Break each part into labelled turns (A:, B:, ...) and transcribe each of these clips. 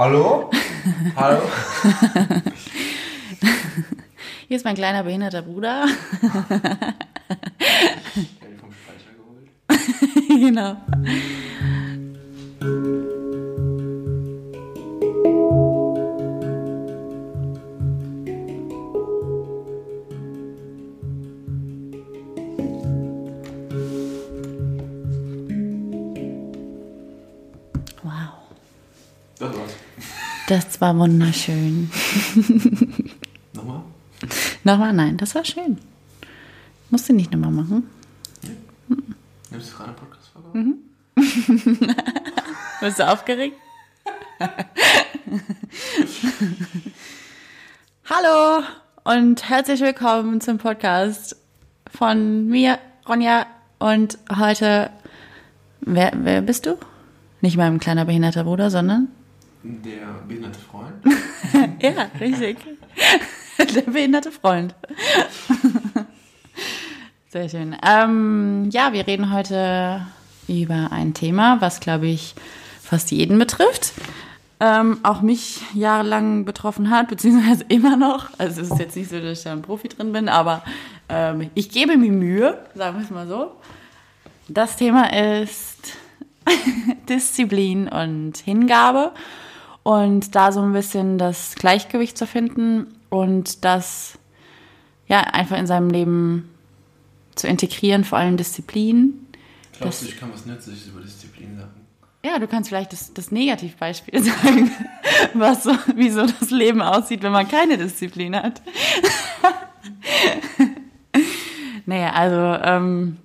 A: Hallo? Hallo?
B: Hier ist mein kleiner behinderter Bruder.
A: das
B: war wunderschön.
A: Nochmal?
B: Nochmal, nein, das war schön. Musst du nicht nochmal machen.
A: Nimmst du gerade Podcast-Folge? auf?
B: Bist du aufgeregt? Hallo und herzlich willkommen zum Podcast von mir, Ronja. Und heute, wer, wer bist du? Nicht mein kleiner behinderter Bruder, sondern?
A: Der behinderte Freund.
B: Ja, richtig. Der behinderte Freund. Sehr schön. Ähm, ja, wir reden heute über ein Thema, was, glaube ich, fast jeden betrifft. Ähm, auch mich jahrelang betroffen hat, beziehungsweise immer noch. Also es ist jetzt nicht so, dass ich da ein Profi drin bin, aber ähm, ich gebe mir Mühe, sagen wir es mal so. Das Thema ist Disziplin und Hingabe und da so ein bisschen das Gleichgewicht zu finden und das ja einfach in seinem Leben zu integrieren, vor allem Disziplin.
A: Glaubst du, ich kann was Nützliches über Disziplin sagen?
B: Ja, du kannst vielleicht das, das Negativbeispiel sagen, was so, wie so das Leben aussieht, wenn man keine Disziplin hat. naja, also ähm,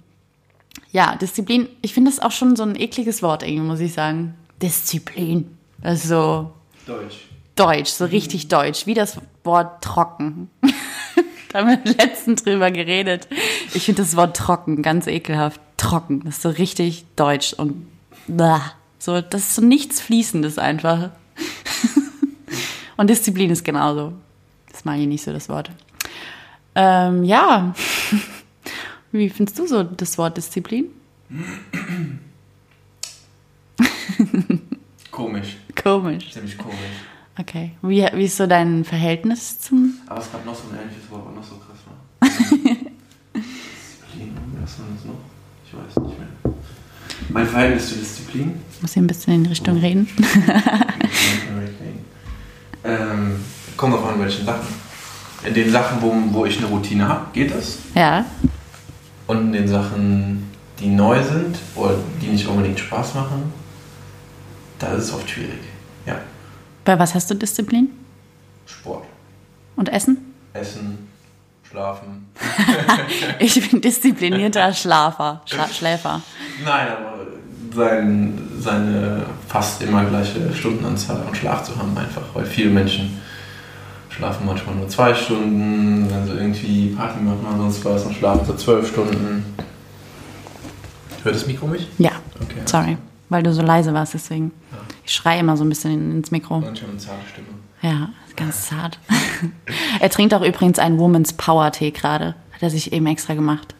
B: ja, Disziplin, ich finde das auch schon so ein ekliges Wort irgendwie, muss ich sagen. Disziplin. Das ist so
A: Deutsch.
B: deutsch, so richtig deutsch, wie das Wort trocken. da haben wir letztens drüber geredet. Ich finde das Wort trocken ganz ekelhaft. Trocken, das ist so richtig deutsch und blah. so, das ist so nichts Fließendes einfach. und Disziplin ist genauso. Das mag ich nicht so, das Wort. Ähm, ja. Wie findest du so das Wort Disziplin?
A: Komisch.
B: Komisch.
A: Ziemlich komisch.
B: Okay. Wie, wie ist so dein Verhältnis zum
A: Aber es gab noch so ein ähnliches Wort, was noch so krass war. Disziplin, was war das noch? Ich weiß nicht mehr. Mein Verhältnis zu Disziplin?
B: Muss ich ein bisschen in die Richtung reden?
A: ähm, kommt drauf an, welchen Sachen. In den Sachen, wo, wo ich eine Routine habe, geht das.
B: Ja.
A: Und in den Sachen, die neu sind oder die nicht unbedingt Spaß machen, da ist es oft schwierig. Ja.
B: Bei was hast du Disziplin?
A: Sport,
B: Und Essen?
A: Essen, Schlafen.
B: Ich bin disziplinierter Schlafer, Schla Schläfer.
A: Nein, aber sein, seine fast immer gleiche Stundenanzahl an Schlaf zu haben, einfach. Weil viele Menschen schlafen manchmal nur zwei Stunden, wenn sie irgendwie Party machen oder sonst was, dann schlafen sie zwölf Stunden. Hört das Mikro mich?
B: Ja,
A: Okay.
B: sorry, weil du so leise warst, deswegen. Ich schreie immer so ein bisschen in- ins Mikro.
A: Manchmal eine zarte Stimme.
B: Ja, ganz zart. er trinkt auch übrigens einen Woman's Power Tee gerade. Hat er sich eben extra gemacht.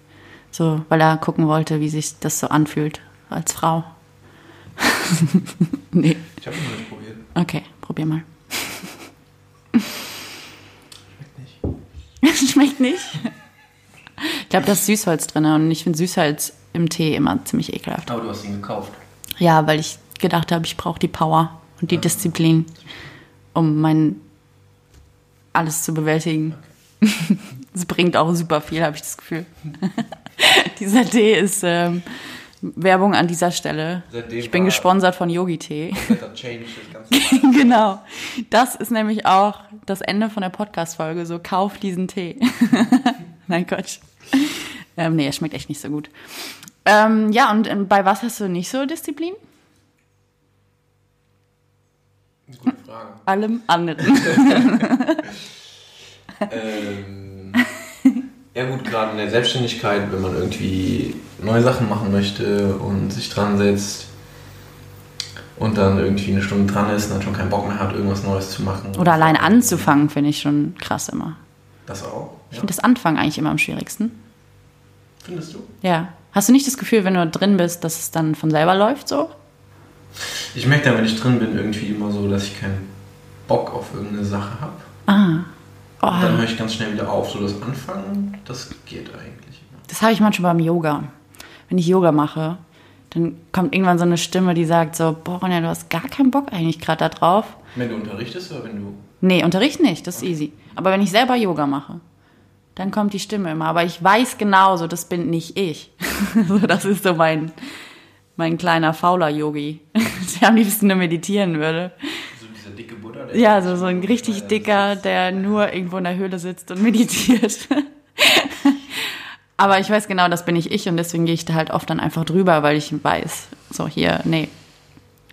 B: So, weil er gucken wollte, wie sich das so anfühlt als Frau. nee.
A: Ich habe noch nicht probiert.
B: Okay, probier mal.
A: Schmeckt nicht.
B: Schmeckt nicht. Ich glaube, da ist Süßholz drin und ich finde Süßholz im Tee immer ziemlich ekelhaft.
A: Aber du hast ihn gekauft.
B: Ja, weil ich gedacht habe, ich brauche die Power und die Disziplin, um mein alles zu bewältigen. Es bringt auch super viel, habe ich das Gefühl. Dieser Tee ist ähm, Werbung an dieser Stelle.
A: Seitdem
B: Ich bin gesponsert von Yogi Tee.
A: Wetter Change, das Ganze.
B: genau. Das ist nämlich auch das Ende von der Podcast-Folge. So, kauf diesen Tee. Nein, Quatsch. Ähm, nee, er schmeckt echt nicht so gut. Ähm, ja, und ähm, bei was hast du nicht so Disziplin?
A: Eine gute Frage.
B: Allem anderen.
A: ähm, ja gut, gerade in der Selbstständigkeit, wenn man irgendwie neue Sachen machen möchte und sich dran setzt, und dann irgendwie eine Stunde dran ist und dann schon keinen Bock mehr hat, irgendwas Neues zu machen.
B: Oder allein anzufangen, finde ich schon krass immer.
A: Das auch?
B: Ich finde das Anfangen eigentlich immer am schwierigsten.
A: Findest du?
B: Ja. Hast du nicht das Gefühl, wenn du drin bist, dass es dann von selber läuft so?
A: Ich merke dann, wenn ich drin bin, irgendwie immer so, dass ich keinen Bock auf irgendeine Sache habe.
B: Ah. Oh,
A: Und dann höre ich ganz schnell wieder auf. So das Anfangen, das geht eigentlich immer.
B: das habe ich manchmal beim Yoga. Wenn ich Yoga mache, dann kommt irgendwann so eine Stimme, die sagt so, boah, Ronja, du hast gar keinen Bock eigentlich gerade da drauf.
A: Wenn du unterrichtest oder wenn du.
B: Nee, Unterricht nicht, das ist easy. Aber wenn ich selber Yoga mache, dann kommt die Stimme immer. Aber ich weiß genauso, das bin nicht ich. so, das ist so mein, mein kleiner fauler Yogi, der am liebsten nur meditieren würde.
A: So dieser dicke Buddha, der.
B: Ja, so, so ein richtig dicker, der nur irgendwo in der Höhle sitzt und meditiert. Aber ich weiß genau, das bin nicht ich und deswegen gehe ich da halt oft dann einfach drüber, weil ich weiß, so hier, nee,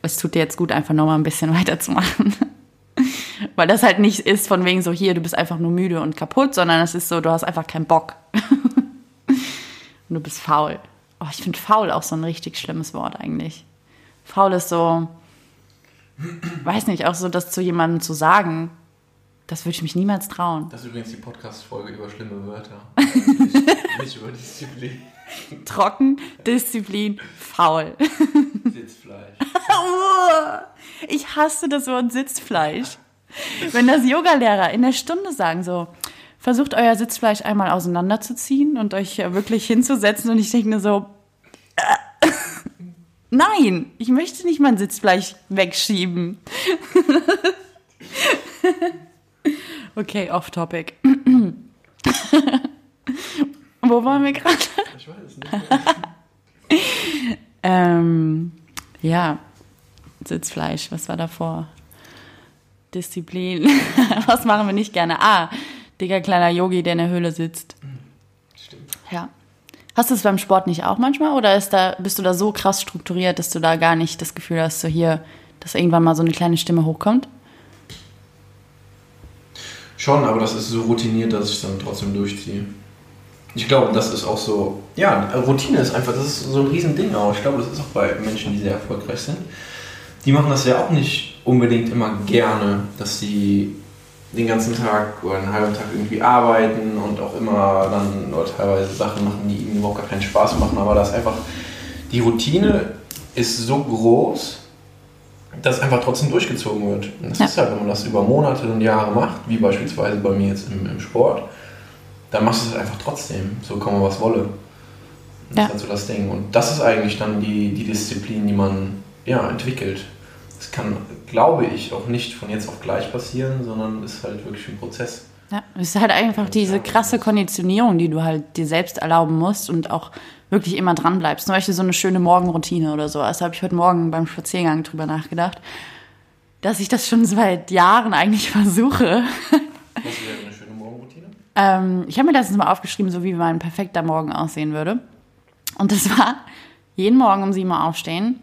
B: es tut dir jetzt gut, einfach nochmal ein bisschen weiterzumachen. weil das halt nicht ist von wegen so, hier, du bist einfach nur müde und kaputt, sondern es ist so, du hast einfach keinen Bock. und du bist faul. Oh, ich finde faul auch so ein richtig schlimmes Wort eigentlich. Faul ist so, weiß nicht, auch so das zu jemandem zu sagen, das würde ich mich niemals trauen.
A: Das ist übrigens die Podcast-Folge über schlimme Wörter. Nicht über Disziplin.
B: Trocken, Disziplin, faul.
A: Sitzfleisch.
B: Ich hasse das Wort Sitzfleisch. Wenn das Yogalehrer in der Stunde sagen so, versucht euer Sitzfleisch einmal auseinanderzuziehen und euch wirklich hinzusetzen und ich denke mir so, äh, nein, ich möchte nicht mein Sitzfleisch wegschieben. okay, off topic. Wo waren wir gerade?
A: Ich weiß es nicht.
B: Ähm, ja, Sitzfleisch, was war davor? Disziplin. was machen wir nicht gerne? Ah, dicker kleiner Yogi, der in der Höhle sitzt.
A: Stimmt.
B: Ja. Hast du es beim Sport nicht auch manchmal oder ist da, bist du da so krass strukturiert, dass du da gar nicht das Gefühl hast, so hier, dass irgendwann mal so eine kleine Stimme hochkommt?
A: Schon, aber das ist so routiniert, dass ich es dann trotzdem durchziehe. Ich glaube, das ist auch so, ja, Routine ist einfach, das ist so ein Riesending auch. Ich glaube, das ist auch bei Menschen, die sehr erfolgreich sind. Die machen das ja auch nicht unbedingt immer gerne, dass sie den ganzen Tag oder einen halben Tag irgendwie arbeiten und auch immer dann teilweise Sachen machen, die ihnen überhaupt gar keinen Spaß machen. Aber das einfach, die Routine ist so groß, dass einfach trotzdem durchgezogen wird. Und das
B: Ja.
A: ist halt, wenn man das über Monate und Jahre macht, wie beispielsweise bei mir jetzt im, im Sport, dann machst du es halt einfach trotzdem, so komme was wolle. Das
B: Ja.
A: ist halt so das Ding. Und das ist eigentlich dann die, die Disziplin, die man ja, entwickelt. Das kann, glaube ich, auch nicht von jetzt auf gleich passieren, sondern ist halt wirklich ein Prozess.
B: Ja, es ist halt einfach diese krasse Konditionierung, die du halt dir selbst erlauben musst und auch wirklich immer dran bleibst. Zum Beispiel so eine schöne Morgenroutine oder so. Also habe ich heute Morgen beim Spaziergang drüber nachgedacht, dass ich das schon seit Jahren eigentlich versuche.
A: Was wäre eine schöne Morgenroutine?
B: Ähm, ich habe mir letztens mal aufgeschrieben, so wie mein perfekter Morgen aussehen würde. Und das war jeden Morgen um 7 Uhr aufstehen,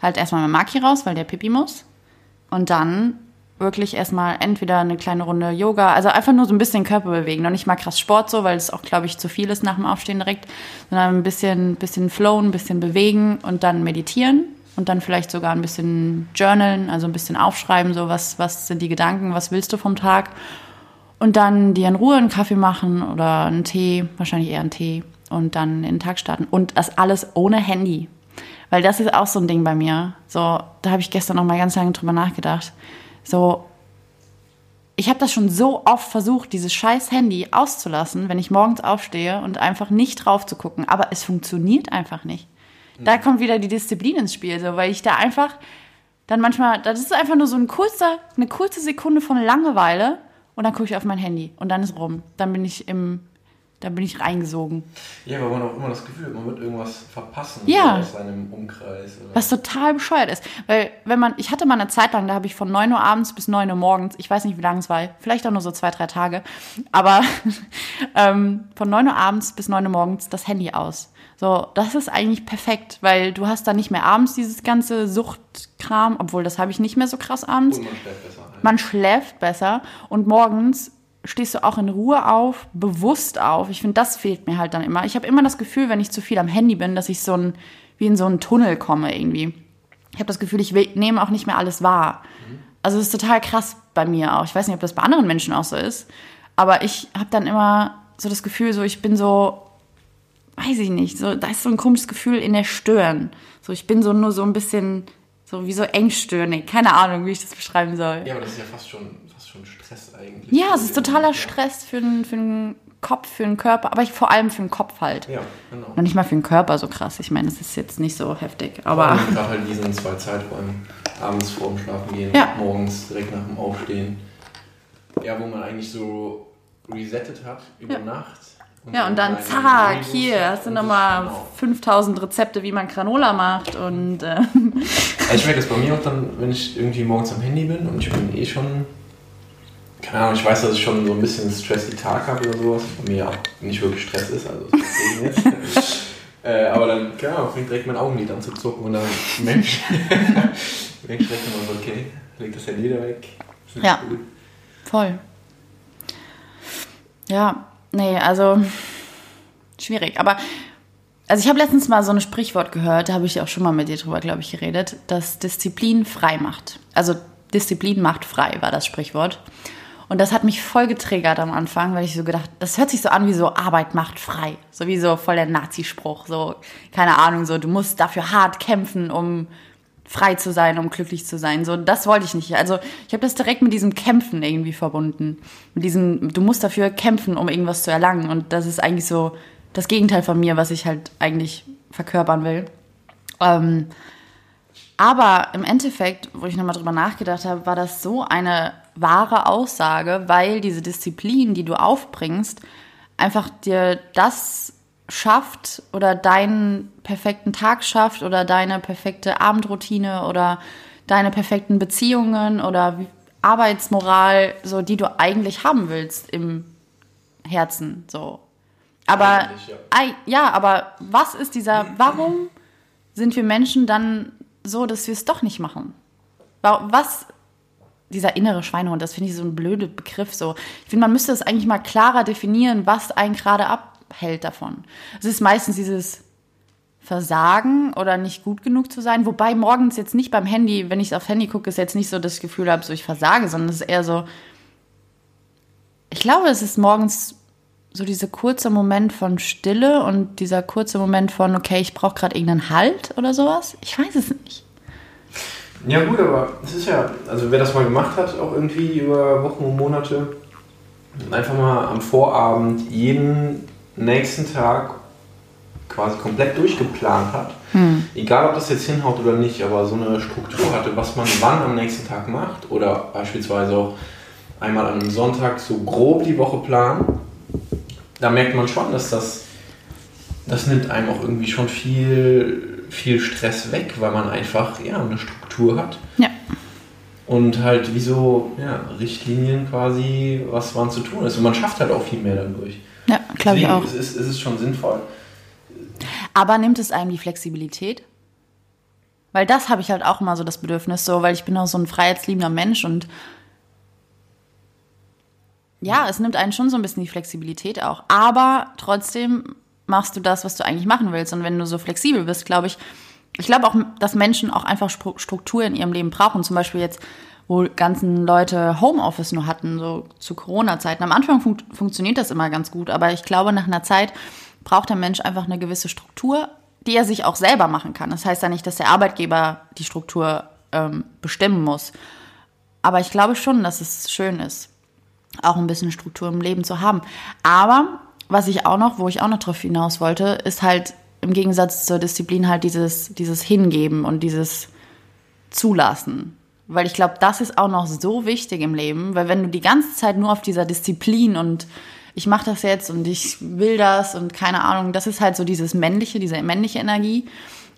B: halt erstmal mit Maki raus, weil der Pipi muss. Und dann wirklich erstmal entweder eine kleine Runde Yoga, also einfach nur so ein bisschen Körper bewegen. Noch nicht mal krass Sport so, weil es auch, glaube ich, zu viel ist nach dem Aufstehen direkt, sondern ein bisschen, bisschen flowen, ein bisschen bewegen und dann meditieren und dann vielleicht sogar ein bisschen journalen, also ein bisschen aufschreiben, so was, was sind die Gedanken, was willst du vom Tag. Und dann dir in Ruhe einen Kaffee machen oder einen Tee, wahrscheinlich eher einen Tee und dann in den Tag starten. Und das alles ohne Handy. Weil das ist auch so ein Ding bei mir. So, da habe ich gestern noch mal ganz lange drüber nachgedacht. So, ich habe das schon so oft versucht, dieses scheiß Handy auszulassen, wenn ich morgens aufstehe und einfach nicht drauf zu gucken. Aber es funktioniert einfach nicht. Da kommt wieder die Disziplin ins Spiel, so, weil ich da einfach dann manchmal, das ist einfach nur so ein kurzer, eine kurze Sekunde von Langeweile und dann gucke ich auf mein Handy und dann ist rum. Dann bin ich im, dann bin ich reingesogen.
A: Ja, weil man auch immer das Gefühl hat, man wird irgendwas verpassen
B: Ja.
A: aus seinem Umkreis. Oder?
B: Was total bescheuert ist. Weil, wenn man, ich hatte mal eine Zeit lang, da habe ich von 9 Uhr abends bis 9 Uhr morgens, ich weiß nicht, wie lange es war, vielleicht auch nur so zwei, drei Tage, aber ähm, von 9 Uhr abends bis 9 Uhr morgens das Handy aus. So, das ist eigentlich perfekt, weil du hast dann nicht mehr abends dieses ganze Suchtkram, obwohl das habe ich nicht mehr so krass abends.
A: Und man schläft besser ein.
B: Man schläft besser und morgens stehst du auch in Ruhe auf, bewusst auf. Ich finde, das fehlt mir halt dann immer. Ich habe immer das Gefühl, wenn ich zu viel am Handy bin, dass ich so ein, wie in so einen Tunnel komme irgendwie. ich habe das Gefühl, ich nehme auch nicht mehr alles wahr. Also es ist total krass bei mir auch. Ich weiß nicht, ob das bei anderen Menschen auch so ist, aber ich habe dann immer so das Gefühl, so ich bin so, weiß ich nicht, so da ist so ein komisches Gefühl in der Stirn. So ich bin so nur so ein bisschen so wie so engstirnig. Keine Ahnung, wie ich das beschreiben soll.
A: Ja, aber das ist ja fast schon, schon Stress eigentlich.
B: Ja, es ist totaler Stress für den, für den Kopf, für den Körper, aber ich, vor allem für den Kopf halt.
A: Ja, genau.
B: Noch nicht mal für den Körper so krass. Ich meine, das ist jetzt nicht so heftig, aber.
A: Und gerade halt diesen zwei Zeiträumen. Abends vorm Schlafen gehen,
B: Ja.
A: morgens direkt nach dem Aufstehen. Ja, wo man eigentlich so resettet hat über
B: Ja.
A: Nacht.
B: Ja, und dann zack, hier hast du
A: und
B: nochmal
A: das- genau.
B: 5000 Rezepte, wie man Granola macht und äh,
A: Also ich merke das bei mir auch dann, wenn ich irgendwie morgens am Handy bin und ich bin eh schon, keine Ahnung, ich weiß, dass ich schon so ein bisschen stressy Tag habe oder sowas, was bei mir auch nicht wirklich Stress ist, also deswegen jetzt. äh, aber dann, keine Ahnung, fängt direkt mein Augenlid an zu zucken und dann merke ich direkt immer so, okay, leg das Handy da weg. Ist
B: Ja.
A: gut.
B: voll. Ja, nee, also schwierig. Aber also ich habe letztens mal so ein Sprichwort gehört, da habe ich auch schon mal mit dir drüber, glaube ich, geredet, dass Disziplin frei macht. Also Disziplin macht frei war das Sprichwort. Und das hat mich voll getriggert am Anfang, weil ich so gedacht, das hört sich so an wie so Arbeit macht frei. So wie so voll der Nazi-Spruch. So, keine Ahnung, so du musst dafür hart kämpfen, um frei zu sein, um glücklich zu sein. So, das wollte ich nicht. Also ich habe das direkt mit diesem Kämpfen irgendwie verbunden. Mit diesem, du musst dafür kämpfen, um irgendwas zu erlangen. Und das ist eigentlich so das Gegenteil von mir, was ich halt eigentlich verkörpern will. Ähm, aber im Endeffekt, wo ich nochmal drüber nachgedacht habe, war das so eine wahre Aussage, weil diese Disziplin, die du aufbringst, einfach dir das schafft oder deinen perfekten Tag schafft oder deine perfekte Abendroutine oder deine perfekten Beziehungen oder Arbeitsmoral, so die du eigentlich haben willst im Herzen, so. Aber
A: ja.
B: Ja, aber was ist dieser, warum sind wir Menschen dann so, dass wir es doch nicht machen? Wa- Was, dieser innere Schweinehund, das finde ich so ein blöder Begriff so. Ich finde, man müsste es eigentlich mal klarer definieren, was einen gerade abhält davon. Es ist meistens dieses Versagen oder nicht gut genug zu sein, wobei morgens jetzt nicht beim Handy, wenn ich aufs Handy gucke, ist jetzt nicht so, das Gefühl habe, so ich versage, sondern es ist eher so, ich glaube, es ist morgens so dieser kurze Moment von Stille und dieser kurze Moment von, okay, ich brauche gerade irgendeinen Halt oder sowas. Ich weiß es nicht.
A: Ja gut, aber es ist ja, also wer das mal gemacht hat, auch irgendwie über Wochen und Monate, einfach mal am Vorabend jeden nächsten Tag quasi komplett durchgeplant hat. Egal ob das jetzt hinhaut oder nicht, aber so eine Struktur hatte, was man wann am nächsten Tag macht oder beispielsweise auch einmal an einem Sonntag so grob die Woche planen, da merkt man schon, dass das, das nimmt einem auch irgendwie schon viel, viel Stress weg, weil man einfach ja, eine Struktur hat
B: Ja.
A: und halt wie so ja, Richtlinien quasi, was wann zu tun ist. Und man schafft halt auch viel mehr dadurch.
B: Ja, glaube ich auch.
A: ist es, ist es schon sinnvoll.
B: Aber nimmt es einem die Flexibilität? Weil das habe ich halt auch immer so das Bedürfnis, so, weil ich bin auch so ein freiheitsliebender Mensch und ja, es nimmt einen schon so ein bisschen die Flexibilität auch. Aber trotzdem machst du das, was du eigentlich machen willst. Und wenn du so flexibel bist, glaube ich, ich glaube auch, dass Menschen auch einfach Struktur in ihrem Leben brauchen. Zum Beispiel jetzt, wo ganzen Leute Homeoffice nur hatten, so zu Corona-Zeiten. Am Anfang fun funktioniert das immer ganz gut, aber ich glaube, nach einer Zeit braucht der Mensch einfach eine gewisse Struktur, die er sich auch selber machen kann. Das heißt ja nicht, dass der Arbeitgeber die Struktur ähm, bestimmen muss. Aber ich glaube schon, dass es schön ist, auch ein bisschen Struktur im Leben zu haben. Aber was ich auch noch, wo ich auch noch drauf hinaus wollte, ist halt im Gegensatz zur Disziplin halt dieses, dieses Hingeben und dieses Zulassen. Weil ich glaube, das ist auch noch so wichtig im Leben, weil wenn du die ganze Zeit nur auf dieser Disziplin und ich mache das jetzt und ich will das und keine Ahnung, das ist halt so dieses männliche, diese männliche Energie.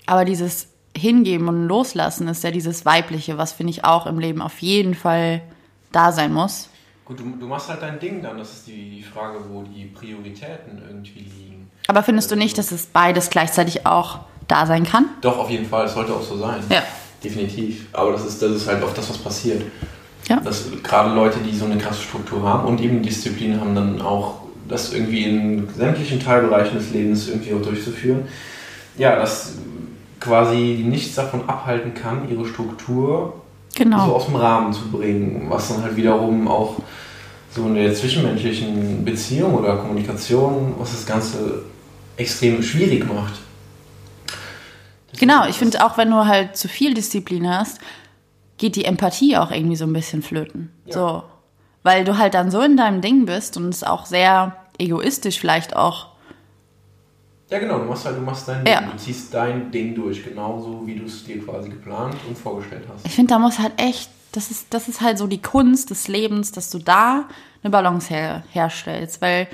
B: Aber dieses Hingeben und Loslassen ist ja dieses weibliche, was finde ich auch im Leben auf jeden Fall da sein muss.
A: Gut, du, du machst halt dein Ding dann. Das ist die, die Frage, wo die Prioritäten irgendwie liegen.
B: Aber findest du nicht, dass es beides gleichzeitig auch da sein kann?
A: Doch, auf jeden Fall. Es sollte auch so sein.
B: Ja.
A: Definitiv. Aber das ist, das ist halt auch das, was passiert.
B: Ja.
A: Dass gerade Leute, die so eine krasse Struktur haben und eben Disziplin haben, dann auch das irgendwie in sämtlichen Teilbereichen des Lebens irgendwie auch durchzuführen. Ja, das quasi nichts davon abhalten kann, ihre Struktur
B: Genau.
A: so aus dem Rahmen zu bringen, was dann halt wiederum auch so in der zwischenmenschlichen Beziehung oder Kommunikation, was das Ganze extrem schwierig macht.
B: Genau, ich finde auch, wenn du halt zu viel Disziplin hast, geht die Empathie auch irgendwie so ein bisschen flöten.
A: Ja.
B: So. Weil du halt dann so in deinem Ding bist und es auch sehr egoistisch vielleicht auch.
A: Ja, genau, du machst halt, du machst dein
B: Ja.
A: Ding, du ziehst dein Ding durch, genauso wie du es dir quasi geplant und vorgestellt hast.
B: Ich finde, da muss halt echt, das ist, das ist halt so die Kunst des Lebens, dass du da eine Balance her, herstellst. Weil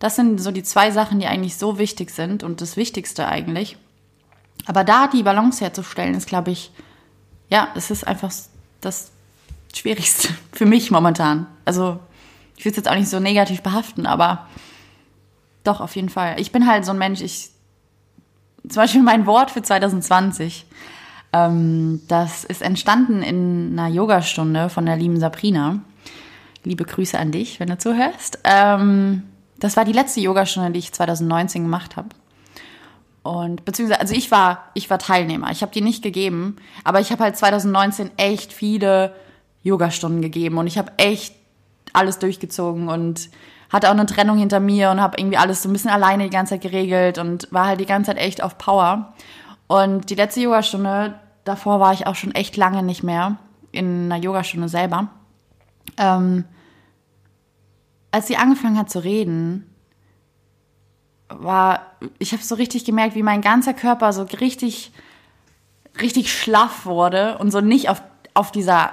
B: das sind so die zwei Sachen, die eigentlich so wichtig sind und das Wichtigste eigentlich. Aber da die Balance herzustellen, ist, glaube ich, ja, es ist einfach das Schwierigste für mich momentan. Also, ich will es jetzt auch nicht so negativ behaften, aber doch, auf jeden Fall. Ich bin halt so ein Mensch, ich, zum Beispiel mein Wort für 2020, ähm, das ist entstanden in einer Yogastunde von der lieben Sabrina. Liebe Grüße an dich, wenn du zuhörst. Ähm, das war die letzte Yogastunde, die ich 2019 gemacht habe. Und beziehungsweise, also ich war, ich war Teilnehmer. Ich habe die nicht gegeben, aber ich habe halt 2019 echt viele Yogastunden gegeben und ich habe echt alles durchgezogen und hatte auch eine Trennung hinter mir und habe irgendwie alles so ein bisschen alleine die ganze Zeit geregelt und war halt die ganze Zeit echt auf Power. Und die letzte Yogastunde, davor war ich auch schon echt lange nicht mehr in einer Yogastunde selber. Ähm, als sie angefangen hat zu reden, war, ich habe so richtig gemerkt, wie mein ganzer Körper so richtig, richtig schlaff wurde und so nicht auf, auf dieser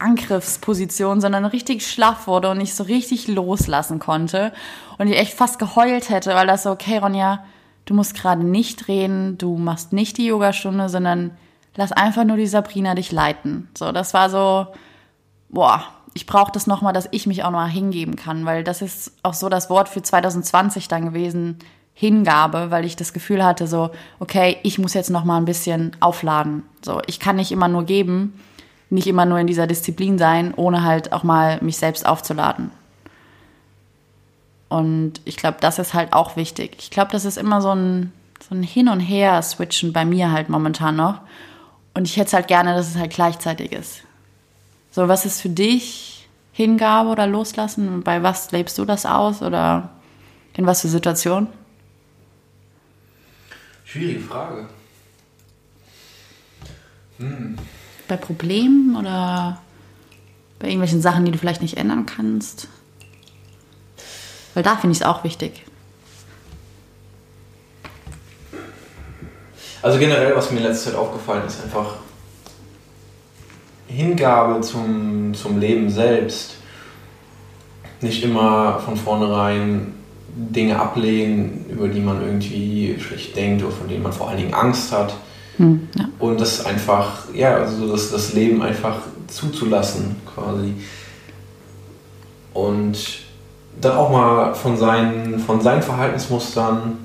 B: Angriffsposition, sondern richtig schlaff wurde und ich so richtig loslassen konnte und ich echt fast geheult hätte, weil das so, okay, Ronja, du musst gerade nicht reden, du machst nicht die Yogastunde, sondern lass einfach nur die Sabrina dich leiten. So, das war so, boah, ich brauche das nochmal, dass ich mich auch nochmal hingeben kann, weil das ist auch so das Wort für 2020 dann gewesen, Hingabe, weil ich das Gefühl hatte, so, okay, ich muss jetzt nochmal ein bisschen aufladen. So, ich kann nicht immer nur geben, nicht immer nur in dieser Disziplin sein, ohne halt auch mal mich selbst aufzuladen. Und ich glaube, das ist halt auch wichtig. Ich glaube, das ist immer so ein, so ein Hin und Her switchen bei mir halt momentan noch. Und ich hätte es halt gerne, dass es halt gleichzeitig ist. So, was ist für dich Hingabe oder Loslassen? Bei was lebst du das aus oder in was für Situationen?
A: Schwierige Frage.
B: Bei Problemen oder bei irgendwelchen Sachen, die du vielleicht nicht ändern kannst? Weil da finde ich es auch wichtig.
A: Also generell, was mir in letzter Zeit aufgefallen ist, einfach Hingabe zum, zum Leben selbst. Nicht immer von vornherein Dinge ablehnen, über die man irgendwie schlecht denkt oder von denen man vor allen Dingen Angst hat.
B: Hm, ja.
A: Und das einfach, ja, also das, das Leben einfach zuzulassen quasi. Und dann auch mal von seinen, von seinen Verhaltensmustern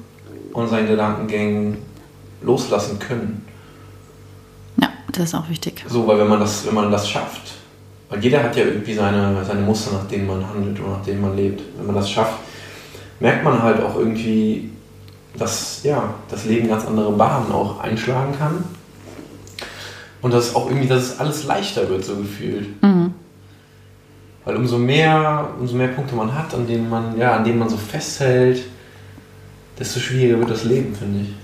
A: und seinen Gedankengängen loslassen können.
B: ja, das ist auch wichtig.
A: So, weil wenn man das, wenn man das schafft, weil jeder hat ja irgendwie seine, seine Muster, nach denen man handelt oder nach denen man lebt. Wenn man das schafft, merkt man halt auch irgendwie, dass ja, das Leben ganz andere Bahnen auch einschlagen kann. Und dass auch irgendwie, dass es alles leichter wird, so gefühlt.
B: Mhm.
A: Weil umso mehr, umso mehr Punkte man hat, an denen man, ja, an denen man so festhält, desto schwieriger wird das Leben, finde ich.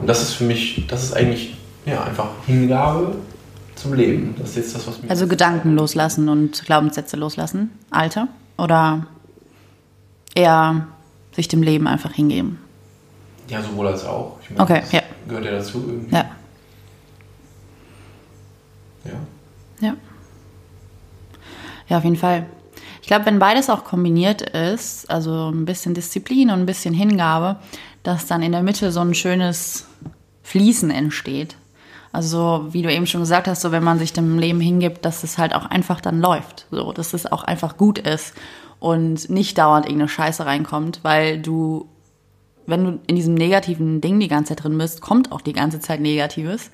A: Und das ist für mich, das ist eigentlich ja, einfach Hingabe zum Leben. Das ist jetzt das, was mir.
B: Also Gedanken loslassen und Glaubenssätze loslassen. Alter? Oder eher sich dem Leben einfach hingeben?
A: Ja, sowohl als auch. Ich meine,
B: Okay, ja.
A: Gehört ja dazu irgendwie.
B: Ja.
A: Ja.
B: Ja. Ja, auf jeden Fall. Ich glaube, wenn beides auch kombiniert ist, also ein bisschen Disziplin und ein bisschen Hingabe, dass dann in der Mitte so ein schönes Fließen entsteht. Also, wie du eben schon gesagt hast, so wenn man sich dem Leben hingibt, dass es halt auch einfach dann läuft. So, dass es auch einfach gut ist und nicht dauernd irgendeine Scheiße reinkommt, weil du, wenn du in diesem negativen Ding die ganze Zeit drin bist, kommt auch die ganze Zeit Negatives.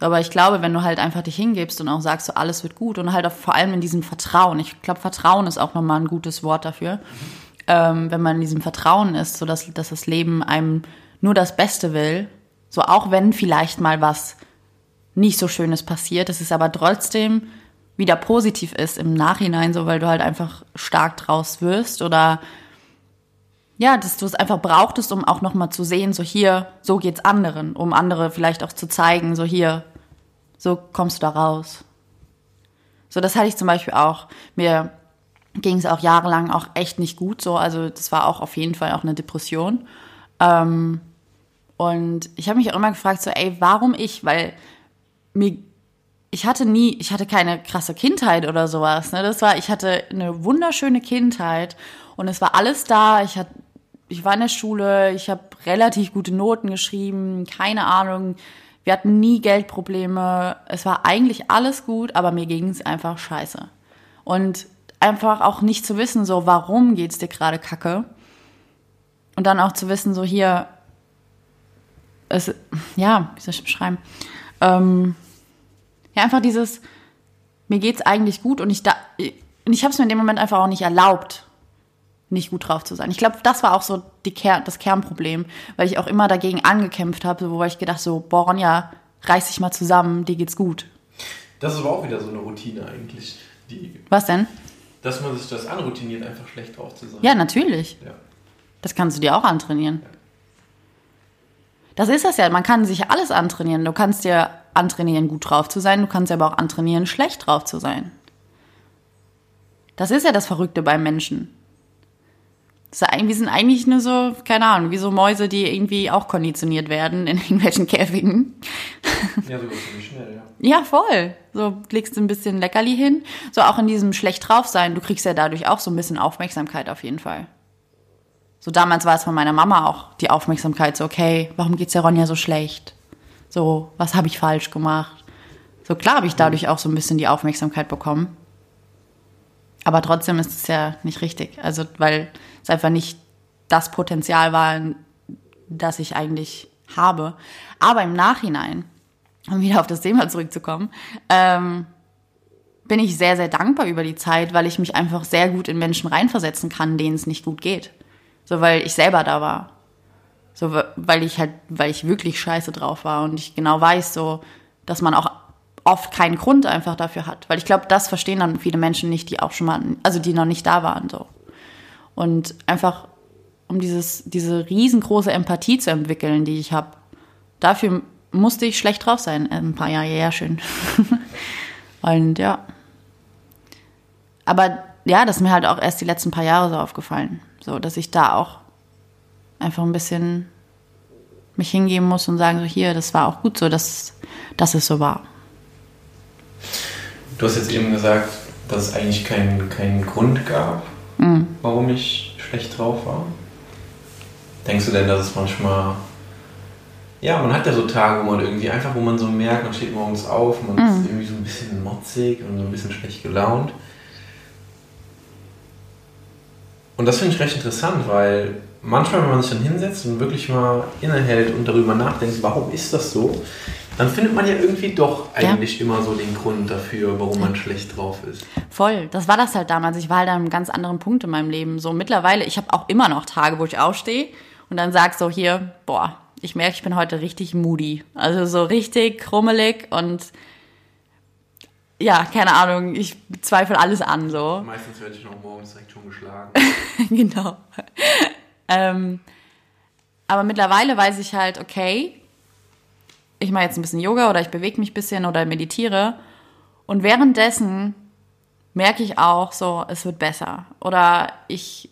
B: Aber ich glaube, wenn du halt einfach dich hingibst und auch sagst, so alles wird gut und halt auch vor allem in diesem Vertrauen. Ich glaube, Vertrauen ist auch nochmal ein gutes Wort dafür. Ähm, wenn man in diesem Vertrauen ist, so dass, dass das Leben einem nur das Beste will, so auch wenn vielleicht mal was nicht so Schönes passiert, es aber trotzdem wieder positiv ist im Nachhinein, so weil du halt einfach stark draus wirst oder ja, dass du es einfach brauchtest, um auch nochmal zu sehen, so hier, so geht's anderen, um andere vielleicht auch zu zeigen, so hier, so kommst du da raus. So, das hatte ich zum Beispiel auch. Mir ging es auch jahrelang auch echt nicht gut so. Also das war auch auf jeden Fall auch eine Depression. Ähm, und ich habe mich auch immer gefragt, so, ey, warum ich? Weil mir, ich hatte nie, ich hatte keine krasse Kindheit oder sowas. Ne? Das war, ich hatte eine wunderschöne Kindheit und es war alles da. Ich hatte ich war in der Schule, ich habe relativ gute Noten geschrieben, keine Ahnung. Wir hatten nie Geldprobleme. Es war eigentlich alles gut, aber mir ging es einfach scheiße. Und einfach auch nicht zu wissen, so, warum geht's dir gerade kacke? Und dann auch zu wissen, so hier, es, ja, wie soll ich beschreiben? Ähm, einfach dieses, mir geht's eigentlich gut und ich da, und ich habe es mir in dem Moment einfach auch nicht erlaubt, nicht gut drauf zu sein. Ich glaube, das war auch so die Ker das Kernproblem, weil ich auch immer dagegen angekämpft habe, wo ich gedacht so, boah, Ronja, reiß dich mal zusammen, dir geht's gut.
A: Das ist aber auch wieder so eine Routine eigentlich.
B: Die, Was denn?
A: Dass man sich das anroutiniert, einfach schlecht drauf zu sein.
B: Ja, natürlich. Ja. Das kannst du dir auch antrainieren. Ja. Das ist das ja, man kann sich alles antrainieren. Du kannst dir antrainieren, gut drauf zu sein, du kannst aber auch antrainieren, schlecht drauf zu sein. Das ist ja das Verrückte beim Menschen. Wir sind eigentlich nur so, keine Ahnung, wie so Mäuse, die irgendwie auch konditioniert werden in irgendwelchen Käfigen. Ja, so schnell, ja. Ja, voll. So legst du ein bisschen Leckerli hin. So auch in diesem schlecht drauf sein, du kriegst ja dadurch auch so ein bisschen Aufmerksamkeit auf jeden Fall. So damals war es von meiner Mama auch die Aufmerksamkeit, so okay, warum geht's der Ronja so schlecht? So, was habe ich falsch gemacht? So klar habe ich dadurch auch so ein bisschen die Aufmerksamkeit bekommen. Aber trotzdem ist es ja nicht richtig. Also, weil es einfach nicht das Potenzial war, das ich eigentlich habe. Aber im Nachhinein, um wieder auf das Thema zurückzukommen, ähm, bin ich sehr, sehr dankbar über die Zeit, weil ich mich einfach sehr gut in Menschen reinversetzen kann, denen es nicht gut geht. So, weil ich selber da war. So, weil ich halt, weil ich wirklich scheiße drauf war und ich genau weiß, so, dass man auch oft keinen Grund einfach dafür hat. Weil ich glaube, das verstehen dann viele Menschen nicht, die auch schon mal, also die noch nicht da waren. so. Und einfach, um dieses, diese riesengroße Empathie zu entwickeln, die ich habe, dafür musste ich schlecht drauf sein. Ein paar Jahre, ja, schön. Und ja. Aber ja, das ist mir halt auch erst die letzten paar Jahre so aufgefallen. So, dass ich da auch einfach ein bisschen mich hingeben muss und sagen, so hier, das war auch gut so, dass, dass es so war.
A: Du hast jetzt eben gesagt, dass es eigentlich keinen, keinen Grund gab, mhm. warum ich schlecht drauf war. Denkst du denn, dass es manchmal. Ja, man hat ja so Tage, wo man irgendwie einfach, wo man so merkt, man steht morgens auf, man mhm. ist irgendwie so ein bisschen motzig und so ein bisschen schlecht gelaunt. Und das finde ich recht interessant, weil manchmal, wenn man sich dann hinsetzt und wirklich mal innehält und darüber nachdenkt, warum ist das so, dann findet man ja irgendwie doch eigentlich ja. immer so den Grund dafür, warum man schlecht drauf ist.
B: Voll, das war das halt damals. Ich war halt an einem ganz anderen Punkt in meinem Leben. So mittlerweile, ich habe auch immer noch Tage, wo ich aufstehe und dann sag so hier, boah, ich merke, ich bin heute richtig moody. Also so richtig krummelig und ja, keine Ahnung, ich zweifle alles an so.
A: Meistens werde ich noch morgens direkt schon geschlagen.
B: genau. Ähm, aber mittlerweile weiß ich halt, okay, ich mache jetzt ein bisschen Yoga oder ich bewege mich ein bisschen oder meditiere. Und währenddessen merke ich auch so, es wird besser. Oder ich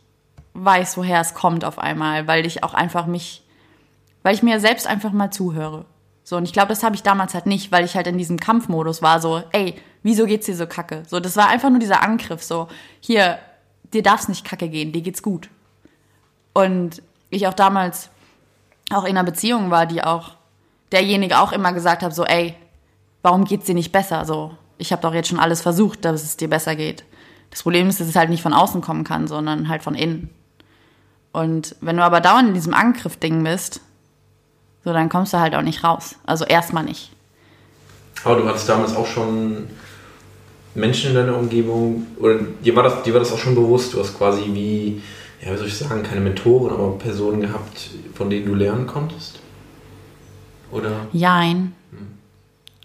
B: weiß, woher es kommt auf einmal, weil ich auch einfach mich, weil ich mir selbst einfach mal zuhöre. So, und ich glaube, das habe ich damals halt nicht, weil ich halt in diesem Kampfmodus war, so, ey, wieso geht's dir so kacke? So, das war einfach nur dieser Angriff, so, hier, dir darf's nicht kacke gehen, dir geht's gut. Und ich auch damals auch in einer Beziehung war, die auch derjenige auch immer gesagt hat, so, ey, warum geht's dir nicht besser? So, ich habe doch jetzt schon alles versucht, dass es dir besser geht. Das Problem ist, dass es halt nicht von außen kommen kann, sondern halt von innen. Und wenn du aber dauernd in diesem Angriff-Ding bist, so, dann kommst du halt auch nicht raus. Also erstmal nicht.
A: Aber du hattest damals auch schon Menschen in deiner Umgebung, oder dir war das, dir war das auch schon bewusst, du hast quasi wie ja, wie soll ich sagen, keine Mentoren, aber Personen gehabt, von denen du lernen konntest? Oder?
B: Jein.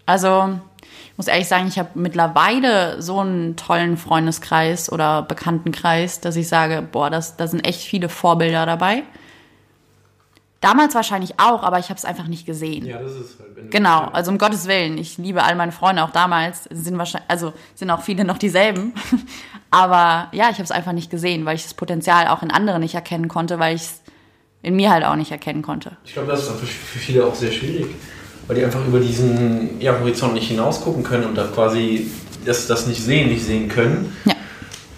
B: Also, ich muss ehrlich sagen, ich habe mittlerweile so einen tollen Freundeskreis oder Bekanntenkreis, dass ich sage, boah, das, da sind echt viele Vorbilder dabei. Damals wahrscheinlich auch, aber ich habe es einfach nicht gesehen.
A: Ja, das ist halt,
B: Genau, also um Gottes Willen, ich liebe all meine Freunde auch damals, sind wahrscheinlich, also sind auch viele noch dieselben, aber ja, ich habe es einfach nicht gesehen, weil ich das Potenzial auch in anderen nicht erkennen konnte, weil ich es in mir halt auch nicht erkennen konnte.
A: Ich glaube, das ist für viele auch sehr schwierig, weil die einfach über diesen ja, Horizont nicht hinaus gucken können und da quasi das, das nicht sehen, nicht sehen können.
B: Ja.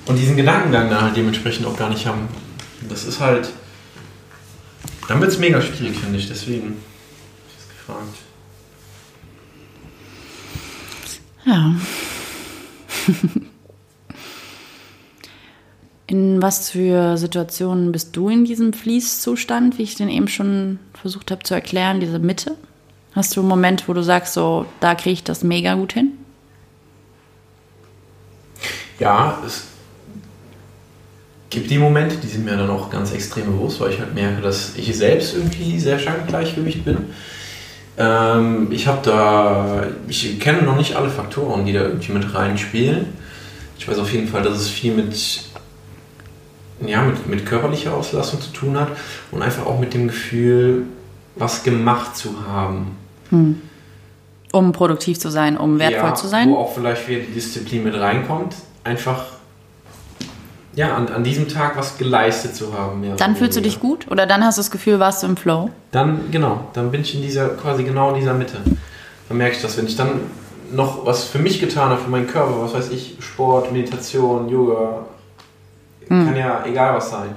A: Und diesen Gedankengang da halt dementsprechend auch gar nicht haben. Das ist halt. Dann wird es mega schwierig, finde ich. Deswegen hab ich das gefragt.
B: Ja. In was für Situationen bist du in diesem Fließzustand, wie ich den eben schon versucht habe zu erklären, diese Mitte? Hast du einen Moment, wo du sagst, so, da kriege ich das mega gut hin?
A: Ja, es gibt die Momente, die sind mir dann auch ganz extrem bewusst, weil ich halt merke, dass ich selbst irgendwie sehr stark im Gleichgewicht bin. Ähm, ich habe da, ich kenne noch nicht alle Faktoren, die da irgendwie mit reinspielen. Ich weiß auf jeden Fall, dass es viel mit, ja, mit, mit körperlicher Auslastung zu tun hat und einfach auch mit dem Gefühl, was gemacht zu haben.
B: Um produktiv zu sein, um wertvoll
A: ja,
B: zu sein?
A: Wo auch vielleicht wieder die Disziplin mit reinkommt. Einfach ja, an, an diesem Tag was geleistet zu haben. mehr
B: Dann fühlst du dich gut oder dann hast du das Gefühl, warst du im Flow?
A: Dann, genau, dann bin ich in dieser, quasi genau in dieser Mitte. Dann merke ich das, wenn ich dann noch was für mich getan habe, für meinen Körper, was weiß ich, Sport, Meditation, Yoga, kann ja egal was sein.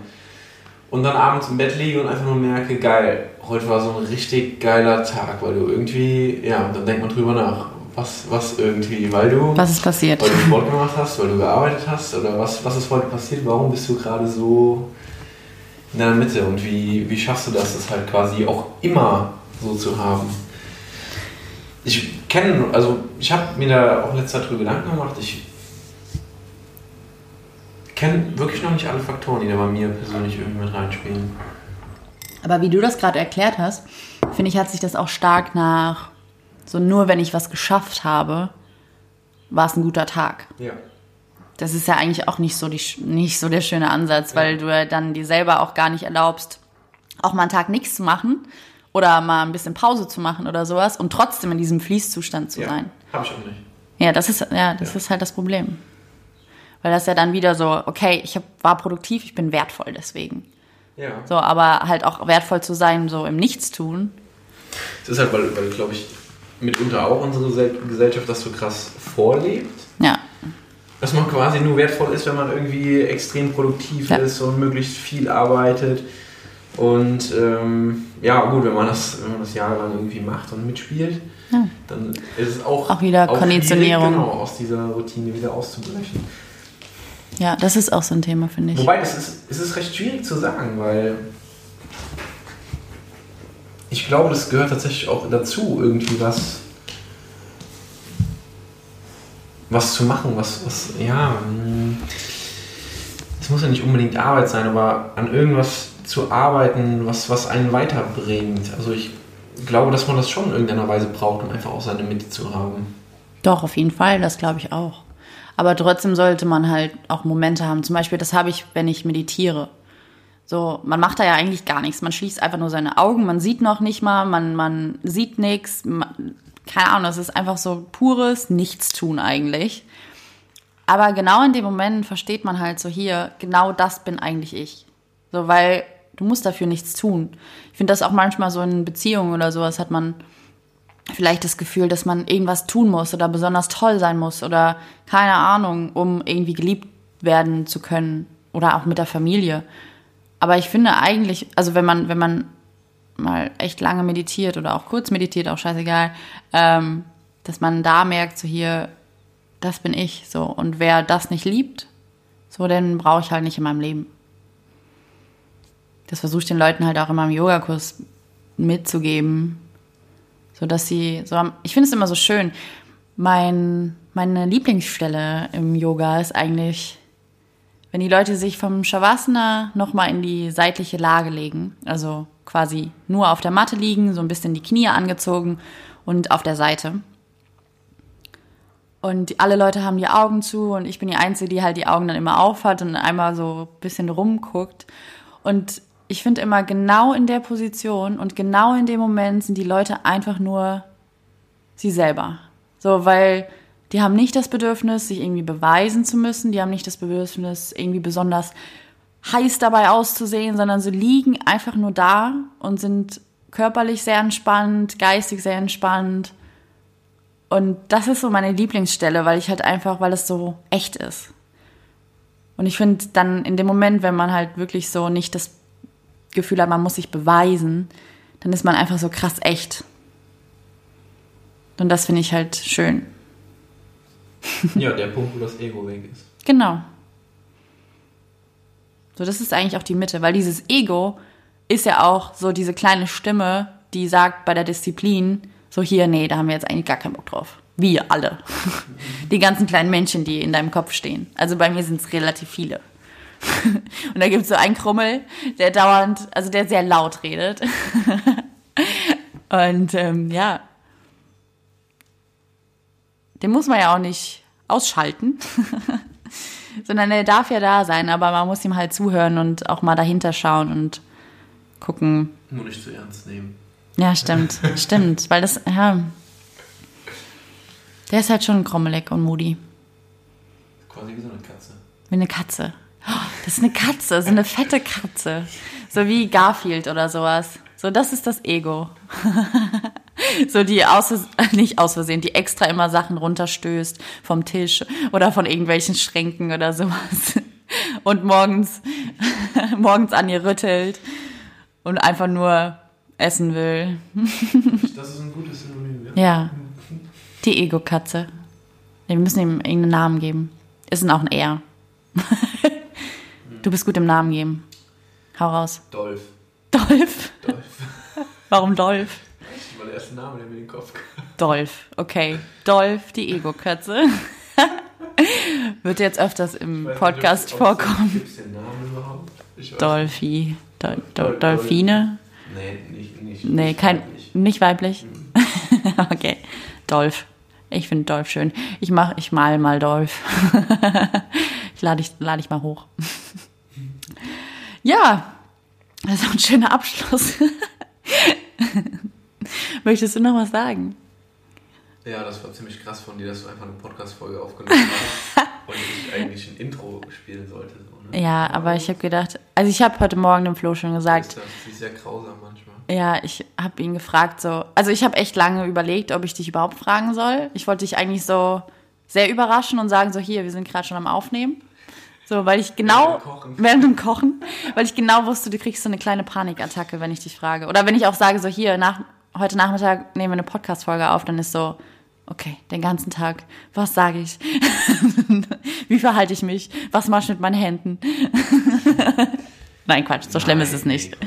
A: Und dann abends im Bett liege und einfach nur merke, geil, heute war so ein richtig geiler Tag, weil du irgendwie, ja, dann denkt man drüber nach, was, was irgendwie, weil du,
B: Was ist passiert?
A: weil du Sport gemacht hast, weil du gearbeitet hast oder was, was ist heute passiert, warum bist du gerade so in der Mitte und wie, wie schaffst du das, das halt quasi auch immer so zu haben? Ich kenne, also ich habe mir da auch letzter Zeit drüber Gedanken gemacht, ich kenne wirklich noch nicht alle Faktoren, die da bei mir persönlich irgendwie mit reinspielen.
B: Aber wie du das gerade erklärt hast, finde ich, hat sich das auch stark nach so nur wenn ich was geschafft habe, war es ein guter Tag.
A: Ja.
B: Das ist ja eigentlich auch nicht so, die, nicht so der schöne Ansatz, weil du ja dann dir selber auch gar nicht erlaubst, auch mal einen Tag nichts zu machen oder mal ein bisschen Pause zu machen oder sowas und trotzdem in diesem Fließzustand zu
A: ja.
B: sein.
A: Habe ich auch nicht.
B: Ja, das ist, ja, das
A: Ja.
B: ist halt das Problem. Weil das ja dann wieder so, okay, ich hab, war produktiv, ich bin wertvoll deswegen.
A: Ja.
B: So, aber halt auch wertvoll zu sein, so im Nichtstun.
A: Es ist halt, weil, weil glaube ich, mitunter auch unsere Sel- Gesellschaft das so krass vorlebt.
B: Ja,
A: Dass man quasi nur wertvoll ist, wenn man irgendwie extrem produktiv
B: Ja.
A: ist und möglichst viel arbeitet. Und ähm, ja, gut, wenn man, das, wenn man das jahrelang irgendwie macht und mitspielt,
B: Ja.
A: dann ist es auch,
B: Auch wieder Konditionierung.
A: schwierig, Genau, aus dieser Routine wieder auszubrechen.
B: ja, das ist auch so ein Thema, finde ich.
A: Wobei, das ist, es ist recht schwierig zu sagen, weil ich glaube, das gehört tatsächlich auch dazu, irgendwie was, was zu machen, was, was ja, mh, es muss ja nicht unbedingt Arbeit sein, aber an irgendwas zu arbeiten, was, was einen weiterbringt. Also ich glaube, dass man das schon in irgendeiner Weise braucht, um einfach auch seine Mitte zu haben.
B: Doch, auf jeden Fall, das glaube ich auch. Aber trotzdem sollte man halt auch Momente haben. Zum Beispiel, das habe ich, wenn ich meditiere. So, man macht da ja eigentlich gar nichts. Man schließt einfach nur seine Augen, man sieht noch nicht mal, man, man sieht nichts. man- Keine Ahnung, das ist einfach so pures Nichtstun eigentlich. Aber genau in dem Moment versteht man halt so hier, genau das bin eigentlich ich. So, weil du musst dafür nichts tun. Ich finde das auch manchmal so in Beziehungen oder sowas hat man vielleicht das Gefühl, dass man irgendwas tun muss oder besonders toll sein muss oder keine Ahnung, um irgendwie geliebt werden zu können oder auch mit der Familie. Aber ich finde eigentlich, also wenn man, wenn man mal echt lange meditiert oder auch kurz meditiert, auch scheißegal, ähm, dass man da merkt, so hier, das bin ich, so. Und wer das nicht liebt, so, den brauche ich halt nicht in meinem Leben. Das versuche ich den Leuten halt auch immer im Yogakurs mitzugeben, so dass sie so haben. Ich finde es immer so schön. Mein, meine Lieblingsstelle im Yoga ist eigentlich, wenn die Leute sich vom Shavasana nochmal in die seitliche Lage legen, also quasi nur auf der Matte liegen, so ein bisschen die Knie angezogen und auf der Seite. Und alle Leute haben die Augen zu und ich bin die Einzige, die halt die Augen dann immer aufhat und einmal so ein bisschen rumguckt. Und ich finde immer genau in der Position und genau in dem Moment sind die Leute einfach nur sie selber. So, weil die haben nicht das Bedürfnis, sich irgendwie beweisen zu müssen. Die haben nicht das Bedürfnis, irgendwie besonders heiß dabei auszusehen, sondern sie liegen einfach nur da und sind körperlich sehr entspannt, geistig sehr entspannt. Und das ist so meine Lieblingsstelle, weil ich halt einfach, weil es so echt ist. Und ich finde dann in dem Moment, wenn man halt wirklich so nicht das Gefühl hat, man muss sich beweisen, dann ist man einfach so krass echt. Und das finde ich halt schön.
A: Ja, der Punkt, wo das Ego weg ist.
B: Genau. So, das ist eigentlich auch die Mitte, weil dieses Ego ist ja auch so diese kleine Stimme, die sagt bei der Disziplin, so hier, nee, da haben wir jetzt eigentlich gar keinen Bock drauf. Wir alle. Die ganzen kleinen Menschen, die in deinem Kopf stehen. Also bei mir sind es relativ viele. Und da gibt es so einen Krummel, der dauernd, also der sehr laut redet. Und ähm, ja, den muss man ja auch nicht ausschalten, sondern er darf ja da sein, aber man muss ihm halt zuhören und auch mal dahinter schauen und gucken.
A: Nur nicht zu ernst nehmen.
B: Ja, stimmt, stimmt, weil das, ja, der ist halt schon krummelig und moody.
A: Quasi wie so eine Katze.
B: Wie eine Katze. Oh, das ist eine Katze, so eine fette Katze. So wie Garfield oder sowas. So, das ist das Ego. so die aus, nicht aus Versehen, die extra immer Sachen runterstößt vom Tisch oder von irgendwelchen Schränken oder sowas. Und morgens, morgens an ihr rüttelt und einfach nur essen will.
A: Das ist ein gutes Synonym,
B: ja. Ja. Die Ego-Katze. Wir müssen ihm irgendeinen Namen geben. Ist auch ein R. du bist gut im Namen geben. Hau raus.
A: Dolph.
B: Dolph?
A: Dolph.
B: Warum Dolph?
A: Ist mein erster Name, der mir in den Kopf kam.
B: Dolph, okay. Dolph, die Ego-Katze. Wird jetzt öfters im
A: weiß
B: Podcast vorkommen.
A: Gibt's den Namen überhaupt?
B: Dolphi. Dol Dol
A: Dol-
B: Dolphine?
A: Nee, nicht, nicht.
B: Nee,
A: nicht
B: kein.
A: weiblich.
B: Nicht weiblich? okay. Dolph. Ich finde Dolph schön. Ich mach, ich mal mal Dolph. ich lade ich, lade ich mal hoch. ja, das ist auch ein schöner Abschluss. Möchtest du noch was sagen?
A: Ja, das war ziemlich krass von dir, dass du einfach eine Podcast-Folge aufgenommen hast und ich eigentlich ein Intro spielen sollte. So, ne?
B: Ja, aber ich habe gedacht, also ich habe heute Morgen dem Flo schon gesagt,
A: Das ist sehr grausam manchmal.
B: Ja, ich habe ihn gefragt so. Also ich habe echt lange überlegt, ob ich dich überhaupt fragen soll. Ich wollte dich eigentlich so sehr überraschen und sagen so hier, wir sind gerade schon am Aufnehmen. So, weil ich genau
A: Während dem Kochen.
B: während dem Kochen, weil ich genau wusste, du kriegst so eine kleine Panikattacke, wenn ich dich frage. Oder wenn ich auch sage so hier nach heute Nachmittag nehmen wir eine Podcast Folge auf, dann ist so okay, den ganzen Tag, was sage ich? Wie verhalte ich mich? Was mache ich mit meinen Händen? nein, Quatsch, so schlimm ist es nicht.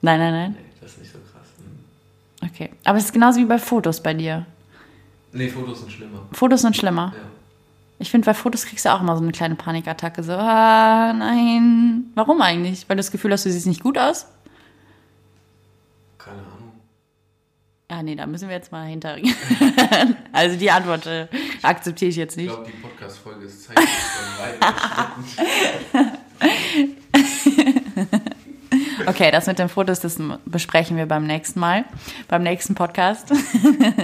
B: Nein, nein, nein.
A: nee, das ist nicht so krass. Hm.
B: Okay. Aber es ist genauso wie bei Fotos bei dir.
A: Nee, Fotos sind schlimmer.
B: Fotos sind schlimmer.
A: Ja.
B: Ich finde, bei Fotos kriegst du auch immer so eine kleine Panikattacke. So, ah, nein. Warum eigentlich? Weil du das Gefühl hast, du siehst nicht gut aus?
A: Keine Ahnung.
B: Ja, nee, da müssen wir jetzt mal hinter. also die Antwort äh, akzeptiere ich jetzt
A: Ich
B: nicht.
A: glaube, die Podcast-Folge ist zeitlich
B: Okay, das mit den Fotos, das besprechen wir beim nächsten Mal. Beim nächsten Podcast.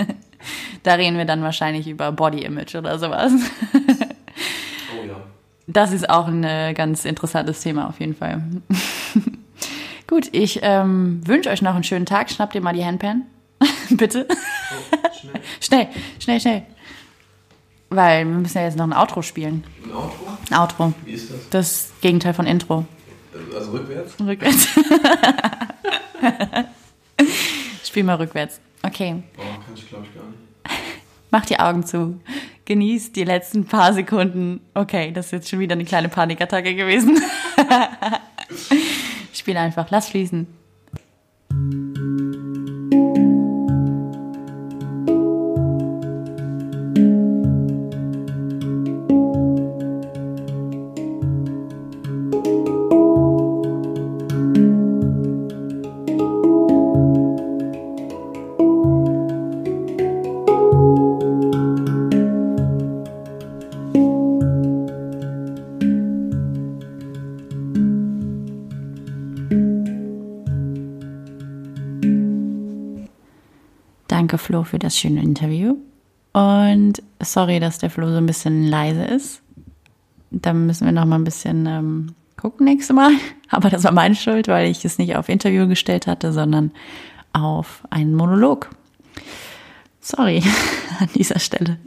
B: da reden wir dann wahrscheinlich über Body Image oder sowas.
A: Oh ja.
B: Das ist auch ein äh, ganz interessantes Thema auf jeden Fall. Gut, ich ähm, wünsche euch noch einen schönen Tag. Schnappt ihr mal die Handpan. Bitte.
A: Oh, schnell.
B: Schnell, schnell, schnell. Weil wir müssen ja jetzt noch ein Outro spielen.
A: Ein Outro?
B: Ein Outro.
A: Wie ist das?
B: Das Gegenteil von Intro.
A: Also rückwärts?
B: Rückwärts. Spiel mal rückwärts. Okay.
A: Boah, kann ich glaube ich gar nicht.
B: Mach die Augen zu. Genieß die letzten paar Sekunden. Okay, das ist jetzt schon wieder eine kleine Panikattacke gewesen. Spiel einfach. Lass fließen. Flo, für das schöne Interview. Und sorry, dass der Flo so ein bisschen leise ist. Da müssen wir noch mal ein bisschen ähm, gucken nächstes Mal. Aber das war meine Schuld, weil ich es nicht auf Interview gestellt hatte, sondern auf einen Monolog. Sorry an dieser Stelle.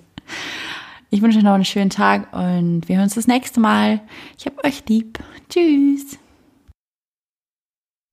B: Ich wünsche euch noch einen schönen Tag und wir hören uns das nächste Mal. Ich hab euch lieb. Tschüss.